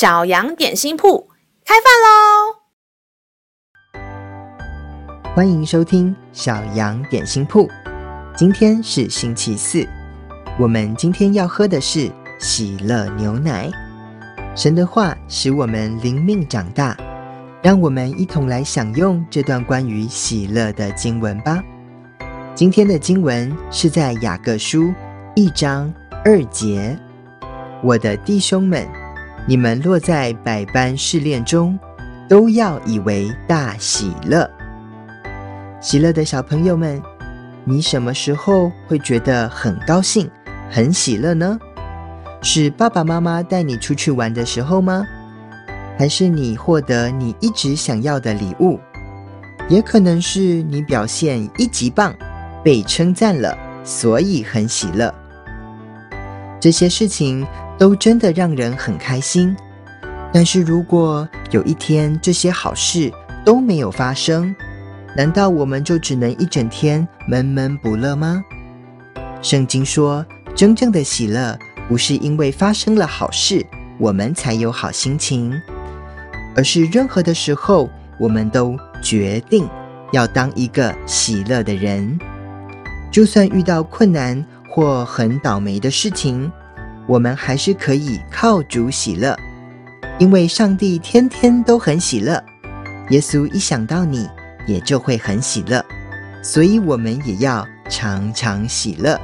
小羊点心铺开饭喽！欢迎收听小羊点心铺。今天是星期四，我们今天要喝的是喜乐牛奶。神的话使我们灵命长大，让我们一同来享用这段关于喜乐的经文吧。今天的经文是在雅各书一章二节。我的弟兄们，你们落在百般试炼中，都要以为大喜乐。喜乐的小朋友们，你什么时候会觉得很高兴、很喜乐呢？是爸爸妈妈带你出去玩的时候吗？还是你获得你一直想要的礼物？也可能是你表现一级棒，被称赞了，所以很喜乐。这些事情。都真的让人很开心，但是如果有一天这些好事都没有发生，难道我们就只能一整天闷闷不乐吗？圣经说，真正的喜乐不是因为发生了好事，我们才有好心情，而是任何的时候，我们都决定要当一个喜乐的人，就算遇到困难或很倒霉的事情。我们还是可以靠主喜乐，因为上帝天天都很喜乐。耶稣一想到你，也就会很喜乐，所以我们也要常常喜乐。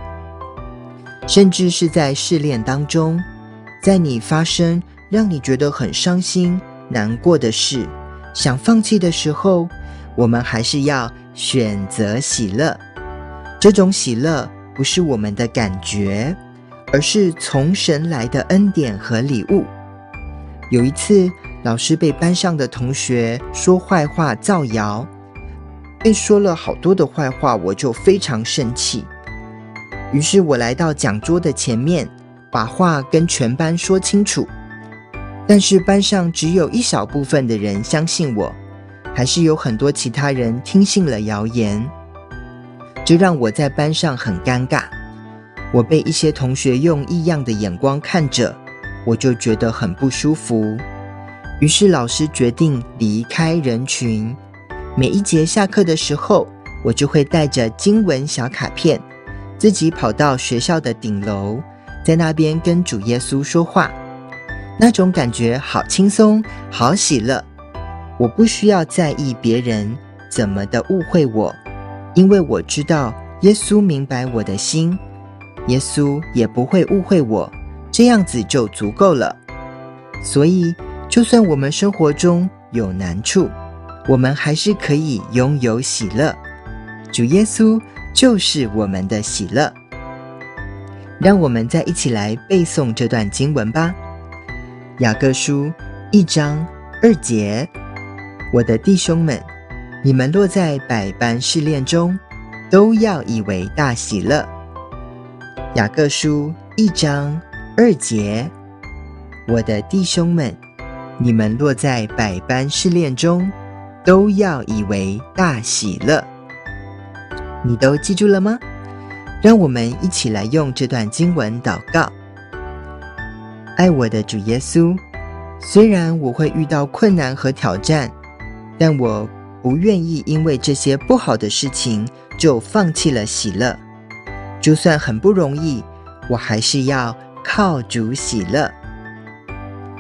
甚至是在试炼当中，在你发生让你觉得很伤心、难过的事，想放弃的时候，我们还是要选择喜乐。这种喜乐不是我们的感觉。而是从神来的恩典和礼物。有一次，老师被班上的同学说坏话、造谣，被说了好多的坏话，我就非常生气。于是我来到讲桌的前面，把话跟全班说清楚。但是班上只有一小部分的人相信我，还是有很多其他人听信了谣言，这让我在班上很尴尬。我被一些同学用异样的眼光看着，我就觉得很不舒服。于是老师决定离开人群。每一节下课的时候，我就会带着经文小卡片，自己跑到学校的顶楼，在那边跟主耶稣说话。那种感觉好轻松，好喜乐。我不需要在意别人怎么的误会我，因为我知道耶稣明白我的心。耶稣也不会误会我，这样子就足够了。所以，就算我们生活中有难处，我们还是可以拥有喜乐。主耶稣就是我们的喜乐。让我们再一起来背诵这段经文吧。雅各书一章二节：我的弟兄们，你们落在百般试炼中，都要以为大喜乐。雅各书一章二节，我的弟兄们，你们落在百般试炼中，都要以为大喜乐。你都记住了吗？让我们一起来用这段经文祷告。爱我的主耶稣，虽然我会遇到困难和挑战，但我不愿意因为这些不好的事情就放弃了喜乐。就算很不容易，我还是要靠主喜乐。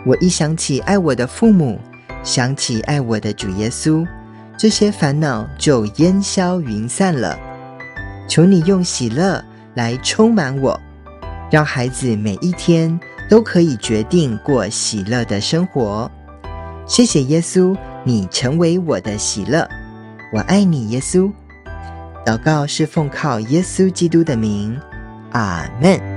我一想起爱我的父母，想起爱我的主耶稣，这些烦恼就烟消云散了。求你用喜乐来充满我，让孩子每一天都可以决定过喜乐的生活。谢谢耶稣，你成为我的喜乐。我爱你，耶稣。祷告是奉靠耶稣基督的名，阿门。